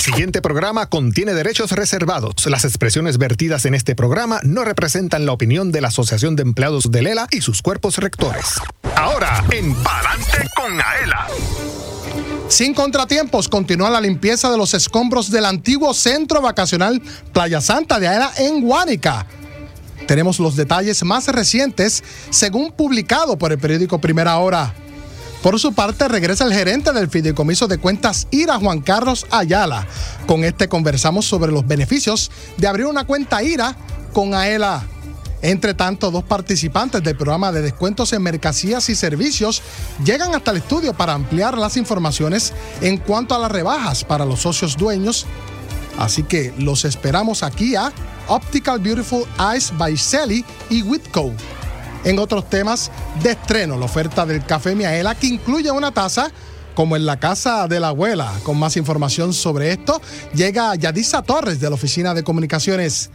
siguiente programa contiene derechos reservados. Las expresiones vertidas en este programa no representan la opinión de la Asociación de Empleados de Lela y sus cuerpos rectores. Ahora, en Palante con Aela. Sin contratiempos, continúa la limpieza de los escombros del antiguo centro vacacional Playa Santa de Aela en Guánica. Tenemos los detalles más recientes según publicado por el periódico Primera Hora. Por su parte, regresa el gerente del Fideicomiso de Cuentas IRA, Juan Carlos Ayala. Con este conversamos sobre los beneficios de abrir una cuenta IRA con AELA. Entre tanto, dos participantes del programa de descuentos en mercancías y servicios llegan hasta el estudio para ampliar las informaciones en cuanto a las rebajas para los socios dueños. Así que los esperamos aquí a Optical Beautiful Eyes by Sally y Whitco. En otros temas de estreno, la oferta del café Miaela que incluye una taza como en la casa de la abuela. Con más información sobre esto, llega Yadisa Torres de la Oficina de Comunicaciones.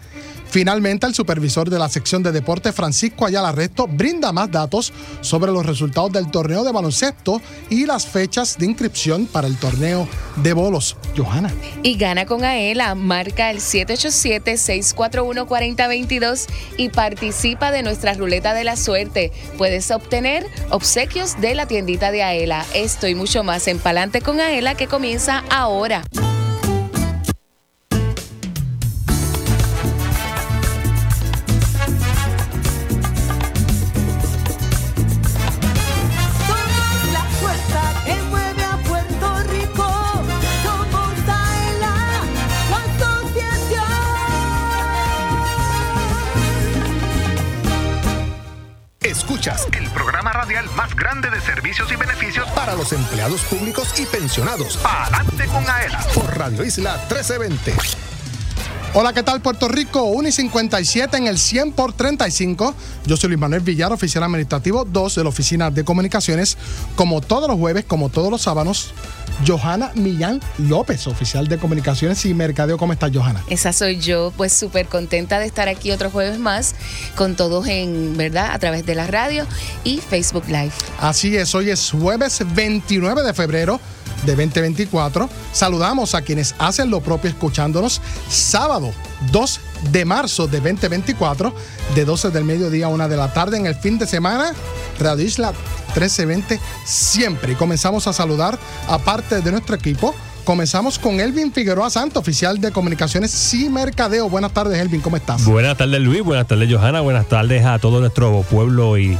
Finalmente, el supervisor de la sección de deporte, Francisco Ayala Resto, brinda más datos sobre los resultados del torneo de baloncesto y las fechas de inscripción para el torneo de bolos. Johanna. Y gana con Aela, marca el 787-641-4022 y participa de nuestra ruleta de la suerte. Puedes obtener obsequios de la tiendita de Aela. Esto y mucho más en Palante con Aela que comienza ahora. El programa radial más grande de servicios y beneficios para los empleados públicos y pensionados. Adelante con AELA por Radio Isla 1320. Hola, ¿qué tal Puerto Rico? 1 y 57 en el 100 por 35. Yo soy Luis Manuel Villar, oficial administrativo 2 de la Oficina de Comunicaciones. Como todos los jueves, como todos los sábados, Johanna Millán López, oficial de Comunicaciones y Mercadeo. ¿Cómo estás, Johanna? Esa soy yo, pues súper contenta de estar aquí otro jueves más con todos en, ¿verdad? A través de la radio y Facebook Live. Así es, hoy es jueves 29 de febrero de 2024. Saludamos a quienes hacen lo propio escuchándonos sábado 2 de marzo de 2024, de 12 del mediodía a 1 de la tarde en el fin de semana. Radio Isla 1320 siempre. Y comenzamos a saludar a parte de nuestro equipo. Comenzamos con Elvin Figueroa Santo, oficial de comunicaciones y mercadeo. Buenas tardes, Elvin, ¿cómo estás? Buenas tardes, Luis. Buenas tardes, Johanna. Buenas tardes a todo nuestro pueblo y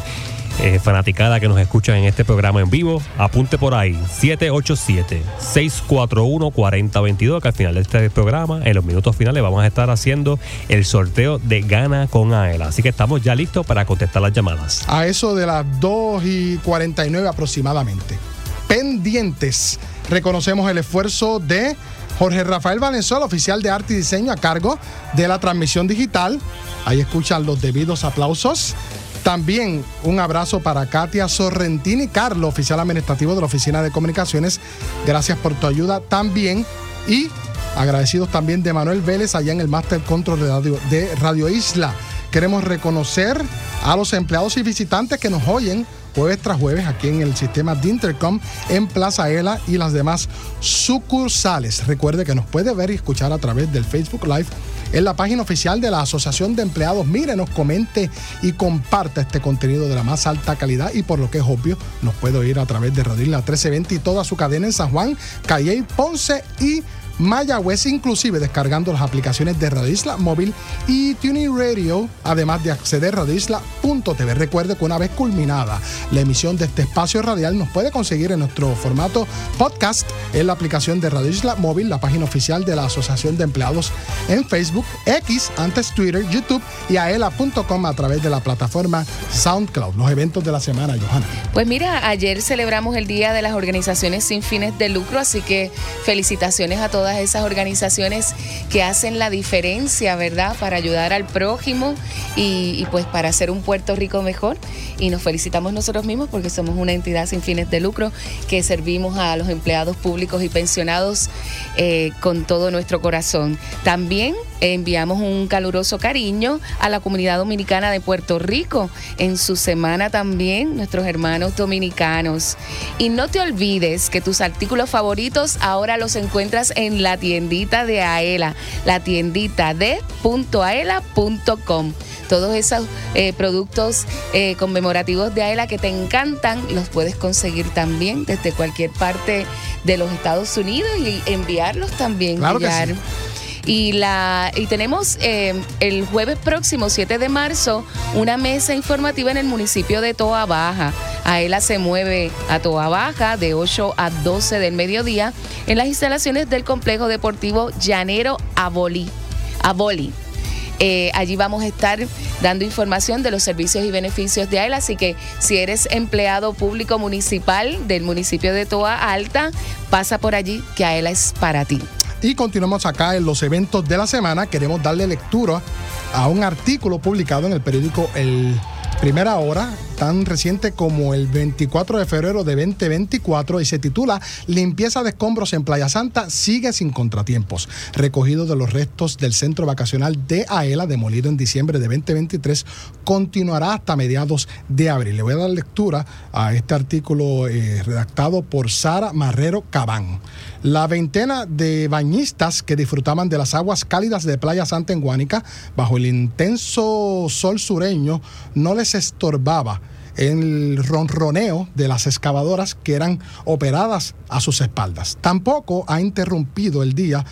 eh, fanaticada que nos escucha en este programa en vivo, apunte por ahí, 787-641-4022, que al final de este programa, en los minutos finales, vamos a estar haciendo el sorteo de Gana con Aela. Así que estamos ya listos para contestar las llamadas. A eso de las 2 y 49 aproximadamente. Pendientes. Reconocemos el esfuerzo de Jorge Rafael Valenzuela, oficial de arte y diseño a cargo de la transmisión digital. Ahí escuchan los debidos aplausos. También un abrazo para Katia Sorrentini Carlos, oficial administrativo de la Oficina de Comunicaciones. Gracias por tu ayuda también. Y agradecidos también de Manuel Vélez allá en el Master Control de Radio, de Radio Isla. Queremos reconocer a los empleados y visitantes que nos oyen jueves tras jueves aquí en el sistema de Intercom en Plaza Ela y las demás sucursales. Recuerde que nos puede ver y escuchar a través del Facebook Live en la página oficial de la Asociación de Empleados. Mírenos, comente y comparta este contenido de la más alta calidad y por lo que es obvio, nos puede oír a través de La 1320 y toda su cadena en San Juan, Calle, Ponce y Mayagüez, inclusive descargando las aplicaciones de Radio Isla Móvil y Tuning Radio, además de acceder a radioisla.tv. Recuerde que una vez culminada la emisión de este espacio radial, nos puede conseguir en nuestro formato podcast en la aplicación de Radio Isla Móvil, la página oficial de la Asociación de Empleados en Facebook, X, antes Twitter, YouTube y aela.com a través de la plataforma SoundCloud. Los eventos de la semana, Johanna. Pues mira, ayer celebramos el Día de las Organizaciones sin fines de lucro, así que felicitaciones a todos todas esas organizaciones que hacen la diferencia, ¿verdad? Para ayudar al prójimo y, pues para hacer un Puerto Rico mejor. Y nos felicitamos nosotros mismos porque somos una entidad sin fines de lucro que servimos a los empleados públicos y pensionados eh, con todo nuestro corazón. También enviamos un caluroso cariño a la comunidad dominicana de Puerto Rico en su semana también, nuestros hermanos dominicanos. Y no te olvides que tus artículos favoritos ahora los encuentras en en la tiendita de Aela, la tiendita de .aela.com. Todos esos eh, productos eh, conmemorativos de Aela que te encantan los puedes conseguir también desde cualquier parte de los Estados Unidos y enviarlos también. Claro que sí. Y, la, y tenemos eh, el jueves próximo, 7 de marzo, una mesa informativa en el municipio de Toa Baja. Aela se mueve a Toa Baja de 8 a 12 del mediodía en las instalaciones del complejo deportivo Llanero Aboli. Aboli. Eh, allí vamos a estar dando información de los servicios y beneficios de AELA, así que si eres empleado público municipal del municipio de Toa Alta, pasa por allí que AELA es para ti. Y continuamos acá en los eventos de la semana. Queremos darle lectura a un artículo publicado en el periódico El Primera Hora, tan reciente como el 24 de febrero de 2024, y se titula Limpieza de escombros en Playa Santa sigue sin contratiempos. Recogido de los restos del centro vacacional de Aela, demolido en diciembre de 2023, continuará hasta mediados de abril. Le voy a dar lectura a este artículo eh, redactado por Sara Marrero Cabán. La veintena de bañistas que disfrutaban de las aguas cálidas de Playa Santa en Guánica bajo el intenso sol sureño no les estorbaba el ronroneo de las excavadoras que eran operadas a sus espaldas. Tampoco ha interrumpido el día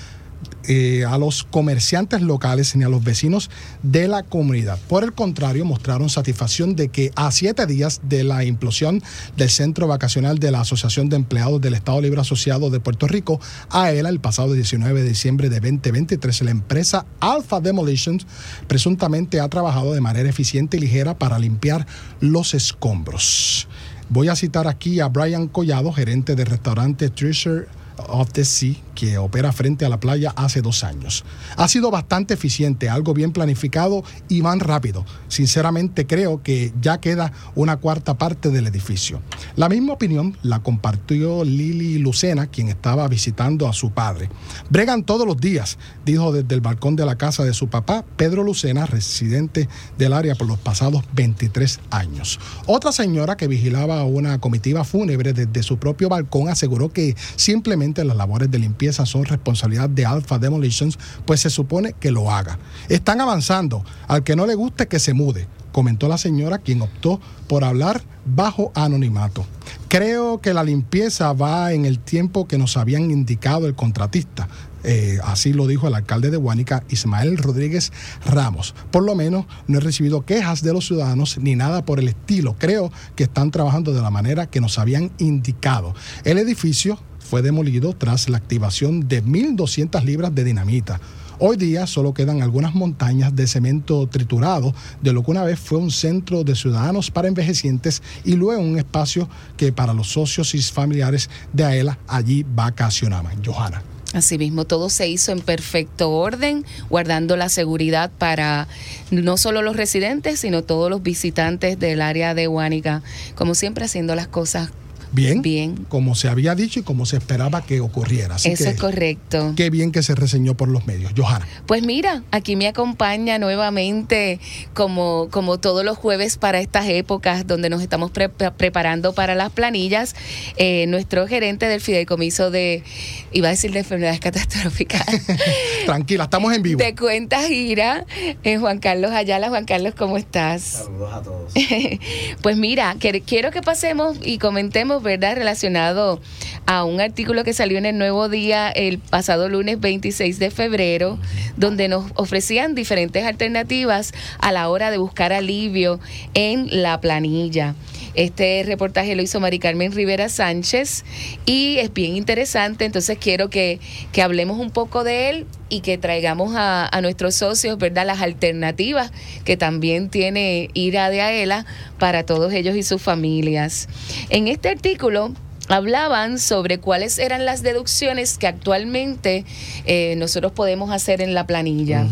eh, a los comerciantes locales ni a los vecinos de la comunidad. Por el contrario, mostraron satisfacción de que a siete días de la implosión del centro vacacional de la Asociación de Empleados del Estado Libre Asociado de Puerto Rico, AELA, el pasado 19 de diciembre de 2023, la empresa Alpha Demolitions presuntamente ha trabajado de manera eficiente y ligera para limpiar los escombros. Voy a citar aquí a Brian Collado, gerente del restaurante Treasure of the Sea, que opera frente a la playa hace dos años. Ha sido bastante eficiente, algo bien planificado y van rápido. Sinceramente creo que ya queda una cuarta parte del edificio. La misma opinión la compartió Lili Lucena, quien estaba visitando a su padre. Bregan todos los días, dijo desde el balcón de la casa de su papá, Pedro Lucena, residente del área por los pasados 23 años. Otra señora que vigilaba una comitiva fúnebre desde su propio balcón aseguró que simplemente las labores de limpieza son responsabilidad de Alpha Demolitions, pues se supone que lo haga. Están avanzando. Al que no le guste, que se mude, comentó la señora, quien optó por hablar bajo anonimato. Creo que la limpieza va en el tiempo que nos habían indicado el contratista. Eh, así lo dijo el alcalde de Guánica, Ismael Rodríguez Ramos. Por lo menos no he recibido quejas de los ciudadanos ni nada por el estilo. Creo que están trabajando de la manera que nos habían indicado. El edificio fue demolido tras la activación de 1.200 libras de dinamita. Hoy día solo quedan algunas montañas de cemento triturado de lo que una vez fue un centro de ciudadanos para envejecientes y luego un espacio que para los socios y familiares de AELA allí vacacionaban. Johanna. Asimismo, todo se hizo en perfecto orden, guardando la seguridad para no solo los residentes, sino todos los visitantes del área de Huánica, como siempre haciendo las cosas Bien, Bien. como se había dicho y como se esperaba que ocurriera. Así Eso que, es correcto. Qué bien que se reseñó por los medios. Johanna. Pues mira, aquí me acompaña nuevamente, como, como todos los jueves para estas épocas donde nos estamos pre- preparando para las planillas, eh, nuestro gerente del fideicomiso de, iba a decir de enfermedades catastróficas, Tranquila, estamos en vivo. de cuentas gira, eh, Juan Carlos Ayala. Juan Carlos, ¿cómo estás? Saludos a todos. Pues mira, que- quiero que pasemos y comentemos, ¿verdad? Relacionado a un artículo que salió en el Nuevo Día el pasado lunes 26 de febrero, donde nos ofrecían diferentes alternativas a la hora de buscar alivio en la planilla. Este reportaje lo hizo Mari Carmen Rivera Sánchez y es bien interesante, entonces quiero que, que hablemos un poco de él y que traigamos a, a nuestros socios, ¿verdad? Las alternativas que también tiene IRA de AELA para todos ellos y sus familias. En este artículo hablaban sobre cuáles eran las deducciones que actualmente eh, nosotros podemos hacer en la planilla.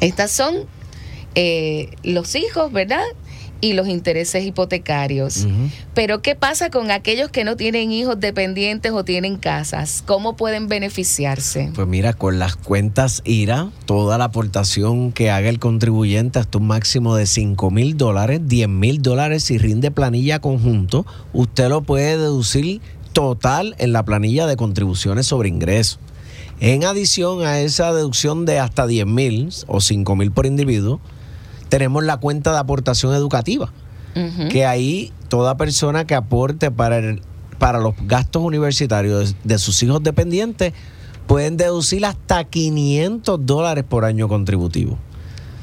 Estas son eh, los hijos, ¿verdad? Y los intereses hipotecarios. Pero ¿qué pasa con aquellos que no tienen hijos dependientes o tienen casas? ¿Cómo pueden beneficiarse? Pues mira, con las cuentas IRA, toda la aportación que haga el contribuyente hasta un máximo de 5 mil dólares, 10 mil dólares si rinde planilla conjunto, usted lo puede deducir total en la planilla de contribuciones sobre ingresos. En adición a esa deducción de hasta 10 mil o 5 mil por individuo, tenemos la cuenta de aportación educativa, que ahí toda persona que aporte para, el- para los gastos universitarios de, de sus hijos dependientes pueden deducir hasta 500 dólares por año contributivo.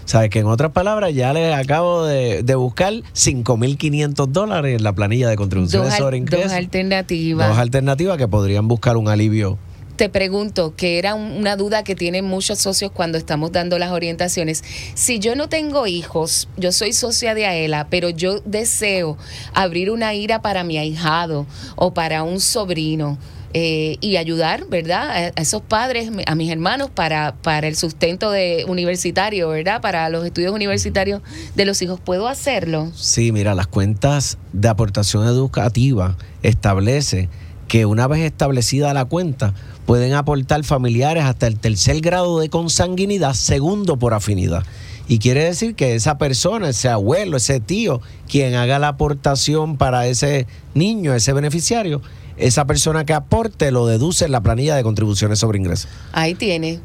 ¿Sabes? Que en otras palabras, ya les acabo de, de buscar 5.500 dólares en la planilla de Dos, contribuciones al- sobre dos alternativas. Dos alternativas que podrían buscar un alivio. Te pregunto, que era un- una duda que tienen muchos socios cuando estamos dando las orientaciones. Si yo no tengo hijos, yo soy socia de AELA, pero yo deseo abrir una IRA para mi ahijado o para un sobrino. eh, y ayudar, ¿verdad? A, a esos padres, a mis hermanos, para, para el sustento de universitario, ¿verdad? Para los estudios universitarios de los hijos. ¿Puedo hacerlo? Sí, mira, las cuentas de aportación educativa establece que una vez establecida la cuenta, pueden aportar familiares hasta el tercer grado de consanguinidad, segundo por afinidad. Y quiere decir que esa persona, ese abuelo, ese tío, quien haga la aportación para ese niño, ese beneficiario, esa persona que aporte lo deduce en la planilla de contribuciones sobre ingresos. Ahí tiene.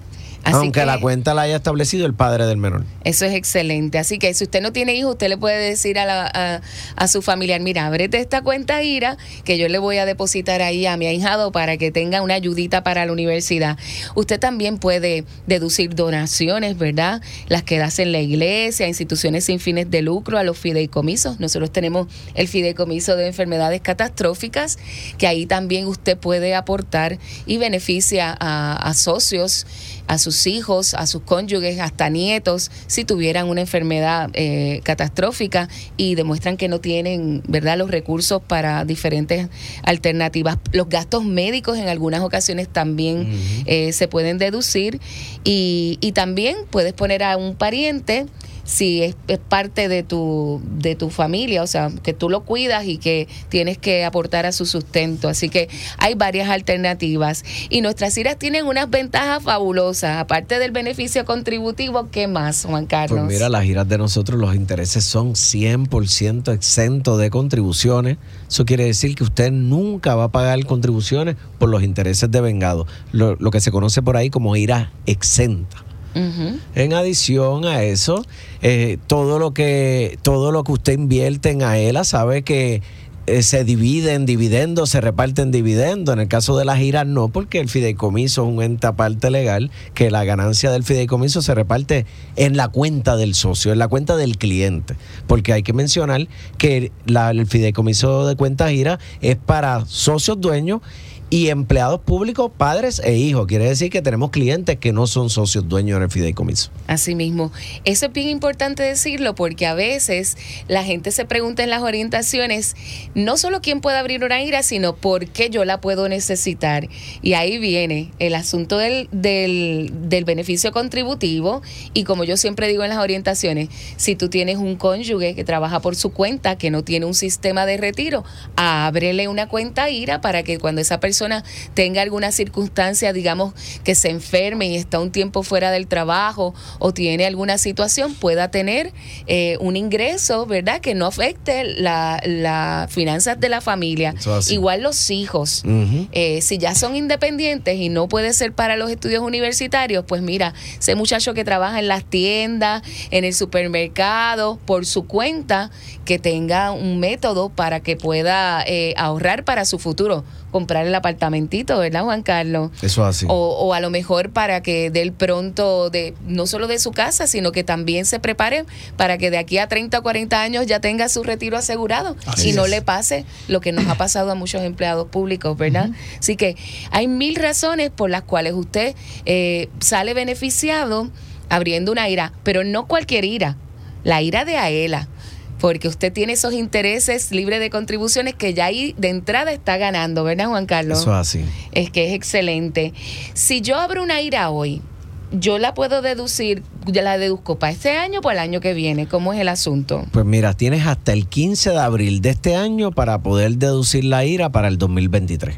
Así aunque que- la cuenta la haya establecido el padre del menor. Eso es excelente. Así que si usted no tiene hijos, usted le puede decir a, la- a, a su familiar, mira, ábrete esta cuenta IRA que yo le voy a depositar ahí a mi ahijado para que tenga una ayudita para la universidad. Usted también puede deducir donaciones, ¿verdad? Las que hace en la iglesia, instituciones sin fines de lucro, a los fideicomisos. Nosotros tenemos el fideicomiso de enfermedades catastróficas, que ahí también usted puede aportar y beneficia a, a socios, a sus hijos, a sus cónyuges, hasta nietos, si tuvieran una enfermedad eh, catastrófica y demuestran que no tienen, ¿verdad?, los recursos para diferentes alternativas. Los gastos médicos en algunas ocasiones también eh, se pueden deducir y, y también puedes poner a un pariente si es, es parte de tu, de tu familia, o sea, que tú lo cuidas y que tienes que aportar a su sustento. Así que hay varias alternativas. Y nuestras iras tienen unas ventajas fabulosas. Aparte del beneficio contributivo, ¿qué más, Juan Carlos? Pues mira, las giras de nosotros, los intereses son 100% exentos de contribuciones. Eso quiere decir que usted nunca va a pagar contribuciones por los intereses de vengado, lo, lo que se conoce por ahí como ira exenta. En adición a eso, eh, todo lo que todo lo que usted invierte en AELA sabe que eh, se divide en dividendos, se reparte en dividendos. En el caso de las giras no, porque el fideicomiso es un ente aparte legal, que la ganancia del fideicomiso se reparte en la cuenta del socio, en la cuenta del cliente. Porque hay que mencionar que la- el fideicomiso de cuenta gira es para socios dueños y empleados públicos, padres e hijos. Quiere decir que tenemos clientes que no son socios dueños en el fideicomiso. Así mismo. Eso es bien importante decirlo porque a veces la gente se pregunta en las orientaciones no solo quién puede abrir una IRA, sino por qué yo la puedo necesitar. Y ahí viene el asunto del, del, del beneficio contributivo y como yo siempre digo en las orientaciones, si tú tienes un cónyuge que trabaja por su cuenta, que no tiene un sistema de retiro, ábrele una cuenta IRA para que cuando esa persona tenga alguna circunstancia, digamos, que se enferme y está un tiempo fuera del trabajo o tiene alguna situación, pueda tener eh, un ingreso, ¿verdad? Que no afecte las la finanzas de la familia. Igual los hijos. Eh, si ya son independientes y no puede ser para los estudios universitarios, pues mira, ese muchacho que trabaja en las tiendas, en el supermercado, por su cuenta, que tenga un método para que pueda eh, ahorrar para su futuro, comprar el apartamentito, ¿verdad, Juan Carlos? Eso es así. O, o a lo mejor para que dé el pronto de no solo de su casa, sino que también se prepare para que de aquí a 30 o 40 años ya tenga su retiro asegurado Así y no le pase lo que nos ha pasado a muchos empleados públicos, ¿verdad? Así que hay mil razones por las cuales usted eh, sale beneficiado abriendo una IRA, pero no cualquier IRA, la IRA de AELA. Porque usted tiene esos intereses libres de contribuciones que ya ahí de entrada está ganando, ¿verdad, Juan Carlos? Eso es así. Es que es excelente. Si yo abro una IRA hoy, yo la puedo deducir, ya la deduzco para este año o para el año que viene. ¿Cómo es el asunto? Pues mira, tienes hasta el 15 de abril de este año para poder deducir la IRA para el 2023.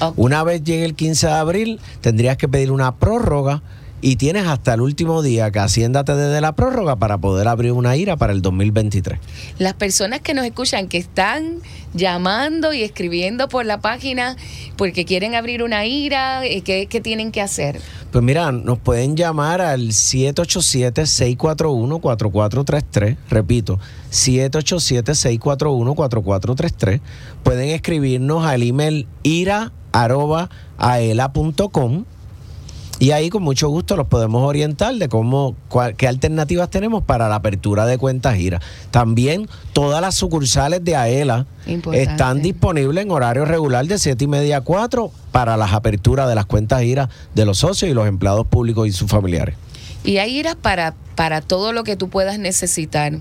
Ok. Una vez llegue el 15 de abril, tendrías que pedir una prórroga y tienes hasta el último día que Hacienda te dé la prórroga para poder abrir una IRA para el 2023. Las personas que nos escuchan, que están llamando y escribiendo por la página porque quieren abrir una IRA, eh, ¿qué, qué tienen que hacer? Pues mira, nos pueden llamar al 787-641-4433. Repito, 787-641-4433. Pueden escribirnos al email ira.aela.com y ahí con mucho gusto los podemos orientar de cómo, cuál- qué alternativas tenemos para la apertura de cuentas gira. También todas las sucursales de AELA Importante. están disponibles en horario regular de 7 y media a 4 para las aperturas de las cuentas gira de los socios y los empleados públicos y sus familiares. Y hay iras para, para todo lo que tú puedas necesitar.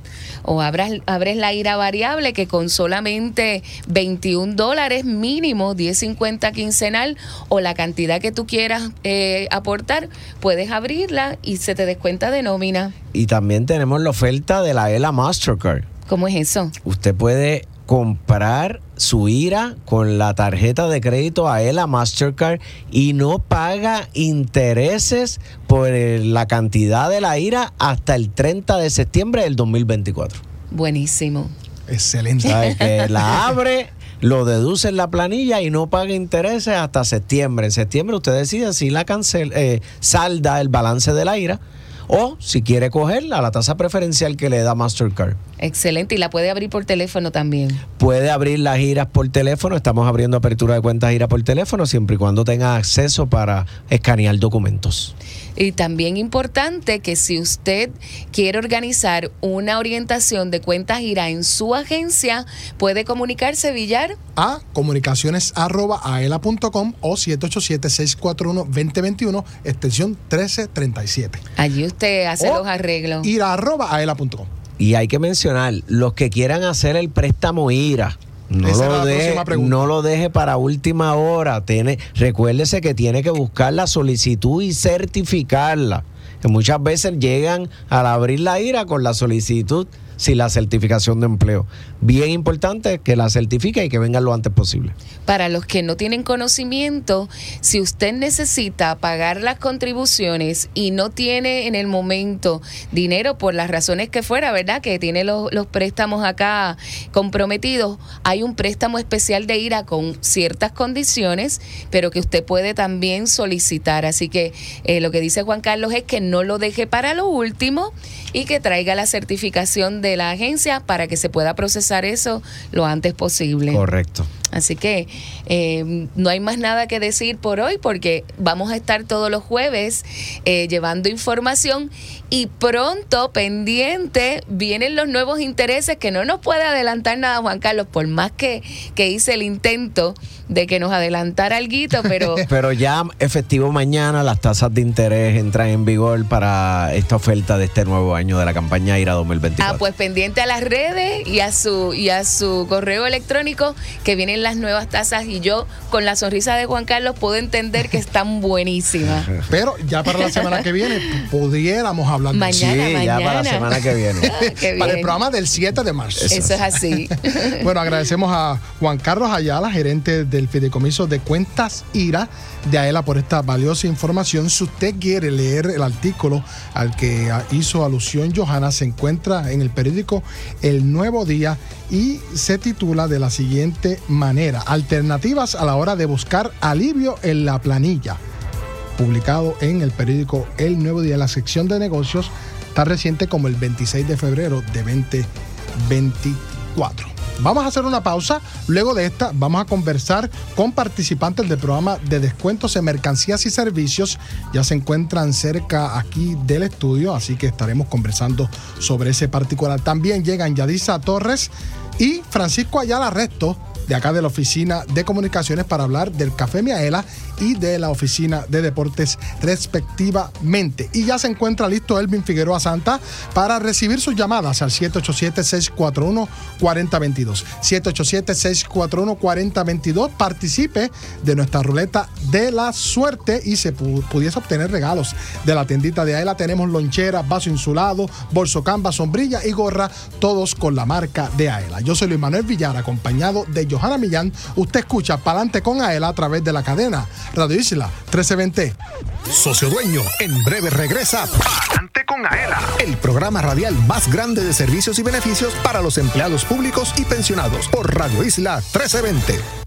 O abras, abres la ira variable que con solamente 21 dólares mínimo, 10.50 quincenal o la cantidad que tú quieras eh, aportar, puedes abrirla y se te descuenta de nómina. Y también tenemos la oferta de la AELA Mastercard. ¿Cómo es eso? Usted puede comprar su IRA con la tarjeta de crédito AELA Mastercard y no paga intereses por la cantidad de la IRA hasta el 30 de septiembre del 2024. Buenísimo. Excelente. ¿Sabe? Que la abre, lo deduce en la planilla y no paga intereses hasta septiembre. En septiembre usted decide si la cancel, eh, salda el balance de la IRA o si quiere cogerla a la tasa preferencial que le da Mastercard. Excelente. Y la puede abrir por teléfono también. Puede abrir las giras por teléfono. Estamos abriendo apertura de cuentas gira por teléfono siempre y cuando tenga acceso para escanear documentos. Y también importante que si usted quiere organizar una orientación de cuenta gira en su agencia, puede comunicarse, Villar. a comunicaciones.aela.com o 787-641-2021, extensión 1337. Allí usted hace O los arreglos. Ir a arroba aela.com. Y hay que mencionar, los que quieran hacer el préstamo IRA, no lo, deje, no lo deje para última hora. Tiene, recuérdese que tiene que buscar la solicitud y certificarla. Que muchas veces llegan al abrir la IRA con la solicitud sin la certificación de empleo. Bien importante que la certifique y que venga lo antes posible. Para los que no tienen conocimiento, si usted necesita pagar las contribuciones y no tiene en el momento dinero por las razones que fuera, ¿verdad? Que tiene los, los préstamos acá comprometidos, hay un préstamo especial de IRA con ciertas condiciones, pero que usted puede también solicitar. Así que eh, lo que dice Juan Carlos es que no lo deje para lo último y que traiga la certificación de la agencia para que se pueda procesar eso lo antes posible. Correcto. Así que eh, no hay más nada que decir por hoy porque vamos a estar todos los jueves eh, llevando información y pronto pendiente vienen los nuevos intereses que no nos puede adelantar nada Juan Carlos por más que, que hice el intento de que nos adelantara algo, pero Pero ya efectivo mañana las tasas de interés entran en vigor para esta oferta de este nuevo año de la campaña IRA 2024. ah, pues pendiente a las redes y a su y a su correo electrónico que vienen las nuevas tasas y yo con la sonrisa de Juan Carlos puedo entender que están buenísimas. Pero ya para la semana que viene pudiéramos hablar de eso. Mañana, sí, ya para la semana que viene. Qué Para el programa del 7 de marzo. Eso es así. Bueno, agradecemos a Juan Carlos Ayala, gerente del Fideicomiso de Cuentas IRA de AELA por esta valiosa información. Si usted quiere leer el artículo al que ah, hizo alusión Johanna, se encuentra en el periódico El Nuevo Día y se titula de la siguiente manera, Alternativas a la hora de buscar alivio en la planilla publicado en el periódico El Nuevo Día, la sección de negocios, tan reciente como el 26 de febrero de 2024. Vamos a hacer una pausa. Luego de esta, vamos a conversar con participantes del programa de descuentos en mercancías y servicios. Ya se encuentran cerca aquí del estudio, así que estaremos conversando sobre ese particular. También llegan Yadisa Torres y Francisco Ayala Resto de acá de la Oficina de Comunicaciones para hablar del Café Miaela y de la Oficina de Deportes respectivamente. Y ya se encuentra listo Elvin Figueroa Santa para recibir sus llamadas al 787-641-4022. 787-641-4022. Participe de nuestra ruleta de la suerte y se pu- pudiese obtener regalos de la tiendita de Aela. Tenemos lonchera, vaso insulado, bolso camba, sombrilla y gorra, todos con la marca de Aela. Yo soy Luis Manuel Villar, acompañado de Johanna Millán, usted escucha Palante con Aela a través de la cadena Radio Isla 1320. Socio Dueño, en breve regresa Palante con Aela, el programa radial más grande de servicios y beneficios para los empleados públicos y pensionados por Radio Isla 1320.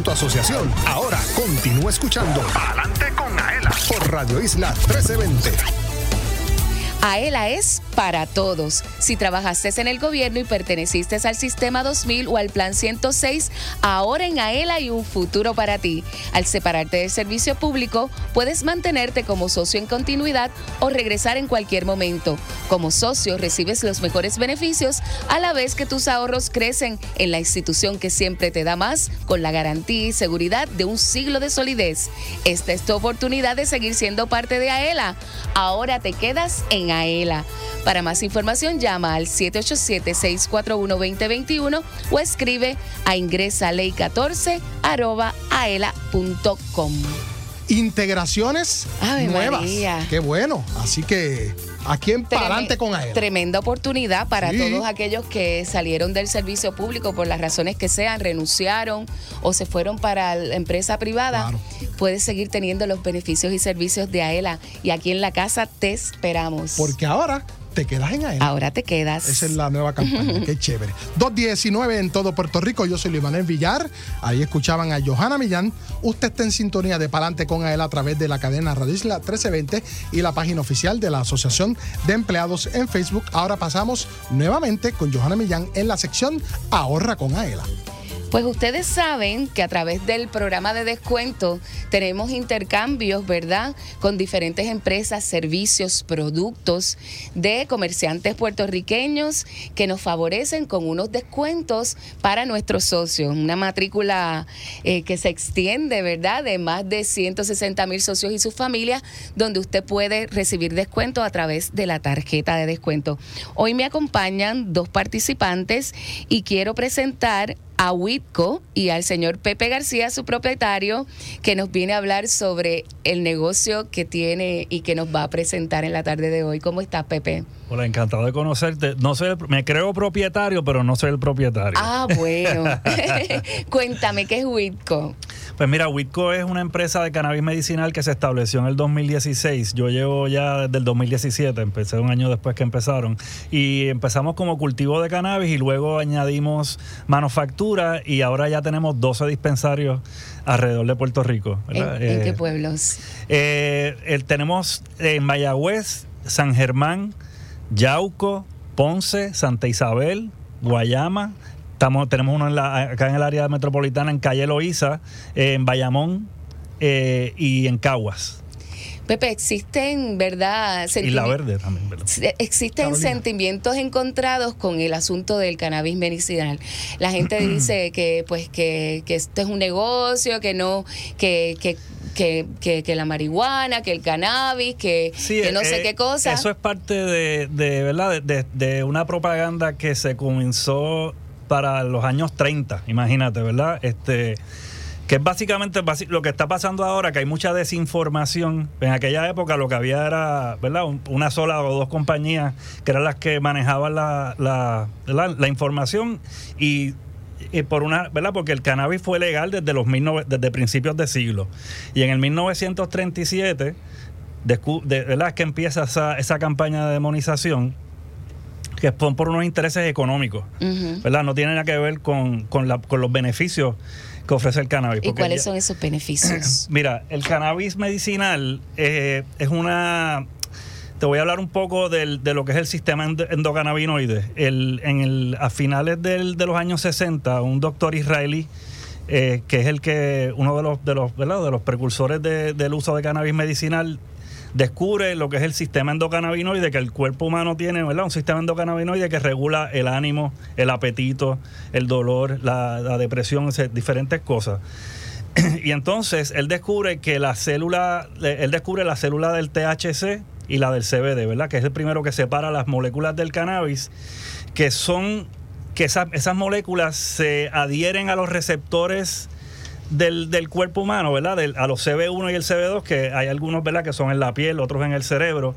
En tu asociación. Ahora continúa escuchando Adelante con Aela por Radio Isla 1320. AELA es para todos. Si trabajaste en el gobierno y perteneciste al Sistema 2000 o al Plan 106, ahora en AELA hay un futuro para ti. Al separarte del servicio público, puedes mantenerte como socio en continuidad o regresar en cualquier momento. Como socio, recibes los mejores beneficios a la vez que tus ahorros crecen en la institución que siempre te da más con la garantía y seguridad de un siglo de solidez. Esta es tu oportunidad de seguir siendo parte de AELA. Ahora te quedas en AELA. Para más información llama al 787-641-2021 o escribe a ingresaley14 arroba aela.com. Integraciones Ave nuevas. María. Qué bueno. Así que aquí en Palante con Aela. Tremenda oportunidad para Sí. todos aquellos que salieron del servicio público por las razones que sean, renunciaron o se fueron para la empresa privada. Claro. Puedes seguir teniendo los beneficios y servicios de AELA y aquí en la casa te esperamos. Porque ahora te quedas en Aela. Ahora te quedas. Esa es la nueva campaña, qué chévere. 219 en todo Puerto Rico, yo soy Libanel Villar, ahí escuchaban a Johanna Millán. Usted está en sintonía de Palante con Aela a través de la cadena Radio Isla 1320 y la página oficial de la Asociación de Empleados en Facebook. Ahora pasamos nuevamente con Johanna Millán en la sección Ahorra con Aela. Pues ustedes saben que a través del programa de descuento tenemos intercambios, ¿verdad? Con diferentes empresas, servicios, productos de comerciantes puertorriqueños que nos favorecen con unos descuentos para nuestros socios. Una matrícula eh, que se extiende, ¿verdad? De más de 160 mil socios y sus familias, donde usted puede recibir descuento a través de la tarjeta de descuento. Hoy me acompañan dos participantes y quiero presentar a Whitco y al señor Pepe García, su propietario, que nos viene a hablar sobre el negocio que tiene y que nos va a presentar en la tarde de hoy. ¿Cómo estás, Pepe? Hola, encantado de conocerte. No soy el- me creo propietario, pero no soy el propietario. Ah, bueno. Cuéntame, ¿qué es Whitco? Pues mira, Whitco es una empresa de cannabis medicinal que se estableció en el 2016. Yo llevo ya desde el 2017, empecé un año después que empezaron. Y empezamos como cultivo de cannabis y luego añadimos manufactura y ahora ya tenemos 12 dispensarios alrededor de Puerto Rico. ¿En, en Eh, qué pueblos? eh, tenemos en Mayagüez, San Germán, Yauco, Ponce, Santa Isabel, Guayama. Estamos, tenemos uno en la- acá en el área metropolitana, en Calle Loíza, eh, en Bayamón eh, y en Caguas. Pepe, existen, ¿verdad? Y La Verde también, ¿verdad? Existen Carolina. sentimientos encontrados con el asunto del cannabis medicinal. La gente dice que pues que, que esto es un negocio, que no, que, que, que, que- que la marihuana, que el cannabis, que, Sí, que no sé eh, qué cosa. Eso es parte de, de, ¿verdad? De, de- de una propaganda que se comenzó para los años 30, imagínate, ¿verdad? Este que es básicamente lo que está pasando ahora, que hay mucha desinformación. En aquella época lo que había era, ¿verdad? Un- Una sola o dos compañías que eran las que manejaban la, la, información y y por una, ¿verdad? Porque el cannabis fue legal desde los 19 desde principios de siglo. Y en el 1937 descu- de, ¿verdad? que empieza esa, esa campaña de demonización que son por unos intereses económicos. ¿verdad? No tiene nada que ver con, con, la- con los beneficios que ofrece el cannabis. ¿Y cuáles son esos beneficios? Mira, el cannabis medicinal eh, es una... Te voy a hablar un poco del- de lo que es el sistema endo- endocannabinoide. El, en el, a finales del- de los años 60, un doctor israelí, eh, que es el que uno de los, de los, ¿verdad? de los precursores de- del uso de cannabis medicinal, descubre lo que es el sistema endocannabinoide que el cuerpo humano tiene, ¿verdad? Un sistema endocannabinoide que regula el ánimo, el apetito, el dolor, la, depresión, diferentes cosas. Y entonces él descubre que la célula, él descubre la célula del THC y la del CBD, ¿verdad? Que es el primero que separa las moléculas del cannabis, que son, que esas, esas moléculas se adhieren a los receptores del, del cuerpo humano, ¿verdad? Del- a los CB1 y el CB2, que hay algunos, ¿verdad? Que son en la piel, otros en el cerebro.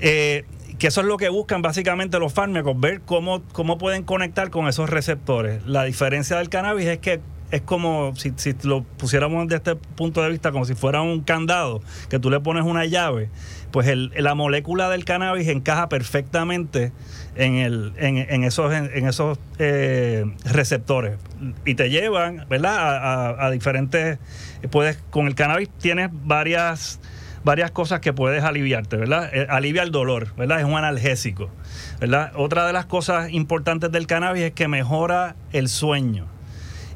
Eh, que eso es lo que buscan básicamente los fármacos, ver cómo, cómo pueden conectar con esos receptores. La diferencia del cannabis es que es como si, si lo pusiéramos desde este punto de vista como si fuera un candado, que tú le pones una llave, pues el- la molécula del cannabis encaja perfectamente en, esos, eh, receptores y te llevan, ¿verdad? A diferentes, puedes, con el cannabis tienes varias varias cosas que puedes aliviarte, ¿verdad? Eh, alivia el dolor, ¿verdad? Es un analgésico, ¿verdad? Otra de las cosas importantes del cannabis es que mejora el sueño.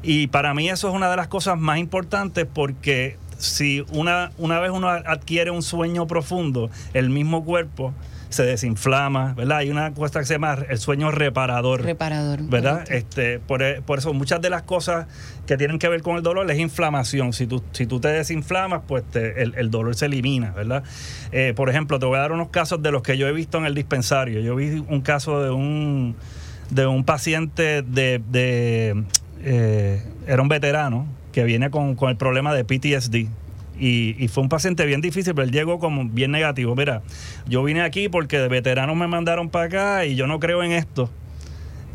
Y para mí eso es una de las cosas más importantes porque si una, una vez uno adquiere un sueño profundo, el mismo cuerpo se desinflama, ¿verdad? Hay una cosa que se llama el sueño reparador. Reparador. ¿verdad? correcto. Este, por, por eso muchas de las cosas que tienen que ver con el dolor es inflamación. Si tú, si tú te desinflamas, pues te- el, el dolor se elimina, ¿verdad? Eh, por ejemplo, te voy a dar unos casos de los que yo he visto en el dispensario. Yo vi un caso de un, de un paciente de... de, eh, era un veterano que viene con, con el problema de PTSD. Y, y fue un paciente bien difícil, pero él llegó como bien negativo. Mira, yo vine aquí porque de veteranos me mandaron para acá y yo no creo en esto.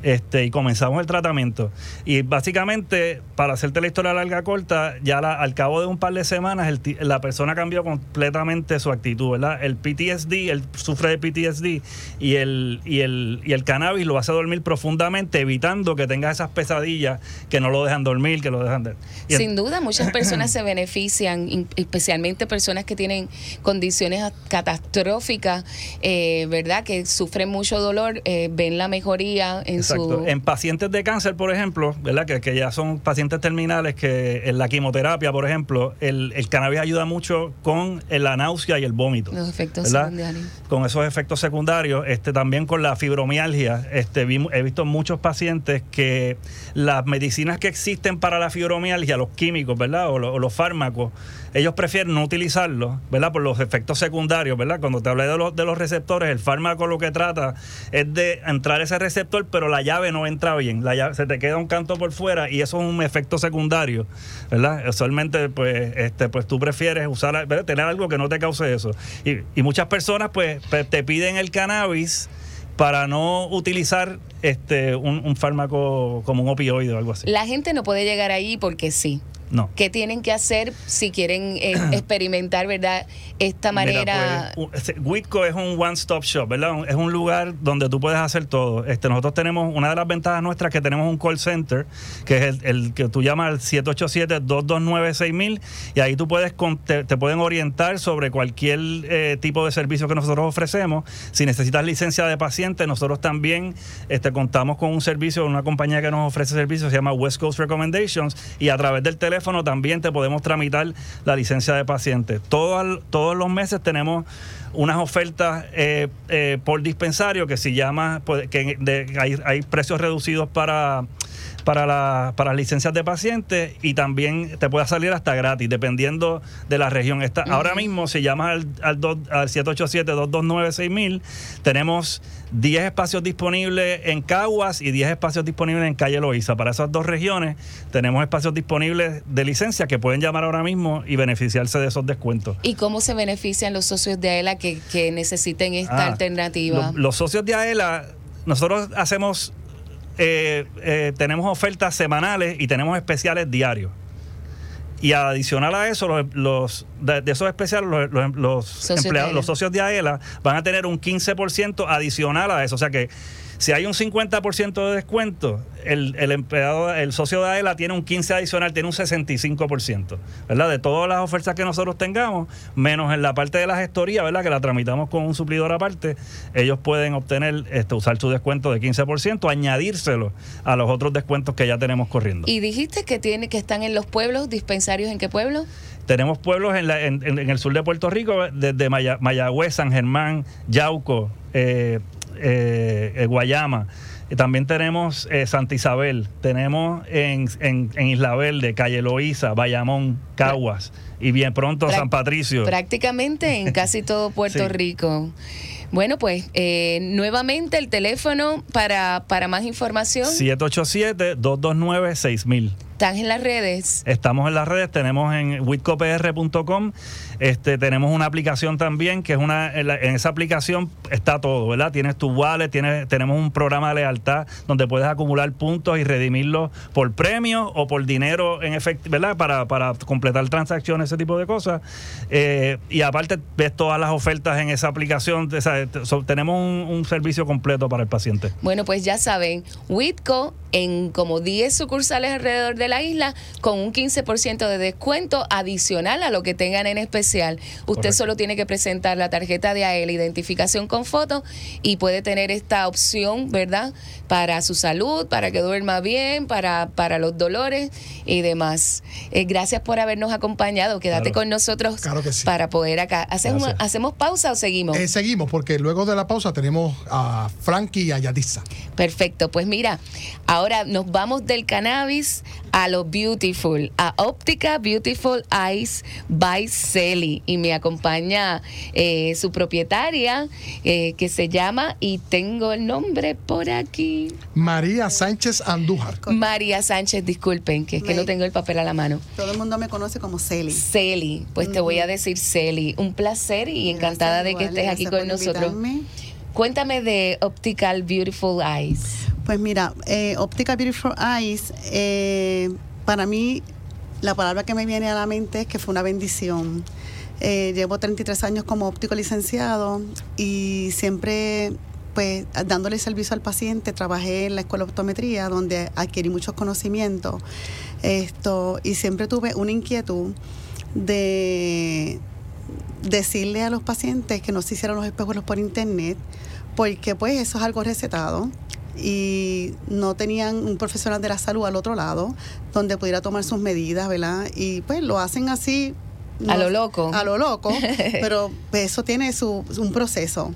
Este, y comenzamos el tratamiento. Y básicamente, para hacerte la historia larga corta, ya la- al cabo de un par de semanas, la persona cambió completamente su actitud, ¿verdad? El PTSD, él sufre de PTSD y el, y el, y el cannabis lo hace dormir profundamente, evitando que tenga esas pesadillas que no lo dejan dormir, que lo dejan de. Sin duda, muchas personas se benefician, especialmente personas que tienen condiciones catastróficas, eh, ¿verdad? Que sufren mucho dolor, eh, ven la mejoría en Exacto. Su... En pacientes de cáncer, por ejemplo, ¿verdad? Que, que ya son pacientes terminales, que en la quimioterapia, por ejemplo, el, el cannabis ayuda mucho con la náusea y el vómito. los efectos ¿verdad? secundarios. Con esos efectos secundarios, este, también con la fibromialgia, este, vi- he visto muchos pacientes que las medicinas que existen para la fibromialgia, los químicos, ¿verdad? O, lo- o los fármacos, ellos prefieren no utilizarlos, ¿verdad? Por los efectos secundarios, ¿verdad? Cuando te hablé de los, de los receptores, el fármaco lo que trata es de entrar ese receptor, pero la llave no entra bien. La llave, se te queda un canto por fuera y eso es un efecto secundario, ¿verdad? Usualmente, pues, este, pues tú prefieres usar, ¿verdad? tener algo que no te cause eso. Y, y muchas personas, pues, pe- te piden el cannabis para no utilizar este un, un fármaco como un opioide o algo así. La gente no puede llegar ahí porque sí. No. ¿Qué tienen que hacer si quieren eh, experimentar, verdad, esta manera? Mira, pues, Whitco es un one-stop shop, ¿verdad? Es un lugar donde tú puedes hacer todo. Este, nosotros tenemos, una de las ventajas nuestras es que tenemos un call center, que es el, el que tú llamas al 787-229-6000, y ahí tú puedes, te pueden orientar sobre cualquier eh, tipo de servicio que nosotros ofrecemos. Si necesitas licencia de paciente, nosotros también este, contamos con un servicio, una compañía que nos ofrece servicios, se llama West Coast Recommendations, y a través del teléfono también te podemos tramitar la licencia de paciente. Todo todos los meses tenemos unas ofertas eh, eh, por dispensario que si llamas, pues, que hay, hay precios reducidos para para, la- para las licencias de pacientes y también te puede salir hasta gratis, dependiendo de la región. Está, Ahora mismo, si llamas al, al, al 787-229-6000, tenemos 10 espacios disponibles en Caguas y 10 espacios disponibles en Calle Loíza. Para esas dos regiones tenemos espacios disponibles de licencia que pueden llamar ahora mismo y beneficiarse de esos descuentos. ¿Y cómo se benefician los socios de AELA que, que necesiten esta Ah, alternativa? lo- los socios de AELA, nosotros hacemos, eh, eh, tenemos ofertas semanales y tenemos especiales diarios. Y adicional a eso, los, los- de, de esos especiales, los, los- los Socios de empleados, los socios de AELA van a tener un 15% adicional a eso. O sea que si hay un 50% de descuento, el, el empleado, el socio de AELA tiene un 15 adicional, tiene un 65%, ¿verdad? De todas las ofertas que nosotros tengamos, menos en la parte de la gestoría, ¿verdad? Que la tramitamos con un suplidor aparte, ellos pueden obtener, este, usar su descuento de 15%, añadírselo a los otros descuentos que ya tenemos corriendo. Y dijiste que tiene que están en los pueblos, dispensarios en qué pueblo? Tenemos pueblos en, la- en- en- en el sur de Puerto Rico, desde Maya- Mayagüez, San Germán, Yauco, eh, eh, eh, Guayama. Y también tenemos eh, Santa Isabel, tenemos en, en- en Isla Verde, Calle Loíza, Bayamón, Caguas y bien pronto Prac- San Patricio. Prácticamente en casi todo Puerto Sí. Rico. Bueno, pues eh, nuevamente el teléfono para, para más información. 787-229-6000. Están en las redes. Estamos en las redes, tenemos en witcopr.com, este, tenemos una aplicación también, que es una, en, la- en esa aplicación está todo, ¿verdad? Tienes tu wallet, tienes, tenemos un programa de lealtad donde puedes acumular puntos y redimirlos por premios o por dinero en efectivo, ¿verdad? Para, completar transacciones, ese tipo de cosas. Eh, y aparte ves todas las ofertas en esa aplicación, o tenemos un, servicio completo para el paciente. Bueno, pues ya saben, Whitco en como 10 sucursales alrededor de la isla con un 15% de descuento adicional a lo que tengan en especial. Usted Correcto. solo tiene que presentar la tarjeta de AEL, identificación con foto y puede tener esta opción, ¿verdad? Para su salud, para que duerma bien, para, para los dolores y demás. Eh, gracias por habernos acompañado. Quédate Claro. con nosotros Claro que sí. para poder acá. ¿Hacemos. ¿Hacemos pausa o seguimos? Eh, seguimos, porque luego de la pausa tenemos a Frankie y a Yadisa. Perfecto, pues mira, ahora nos vamos del cannabis a lo beautiful, a óptica Beautiful Eyes by Y me acompaña eh, su propietaria eh, que se llama, y tengo el nombre por aquí, María Sánchez Andújar. María Sánchez, disculpen, que es que no tengo el papel a la mano. Todo el mundo me conoce como Celi. Celi, pues te voy a decir Celi, un placer y encantada de que igual, estés aquí con nosotros. invitarme. Cuéntame de Optical Beautiful Eyes. Pues mira, eh, Óptica Beautiful Eyes, eh, para mí la palabra que me viene a la mente es que fue una bendición. Eh, llevo 33 años como óptico licenciado y siempre pues dándole servicio al paciente, trabajé en la escuela de optometría donde adquirí muchos conocimientos esto y siempre tuve una inquietud de decirle a los pacientes que no se hicieran los espejuelos por internet, porque pues eso es algo recetado y no tenían un profesional de la salud al otro lado donde pudiera tomar sus medidas, ¿verdad? Y pues lo hacen así. A lo loco. A lo loco, pero eso tiene su, un proceso.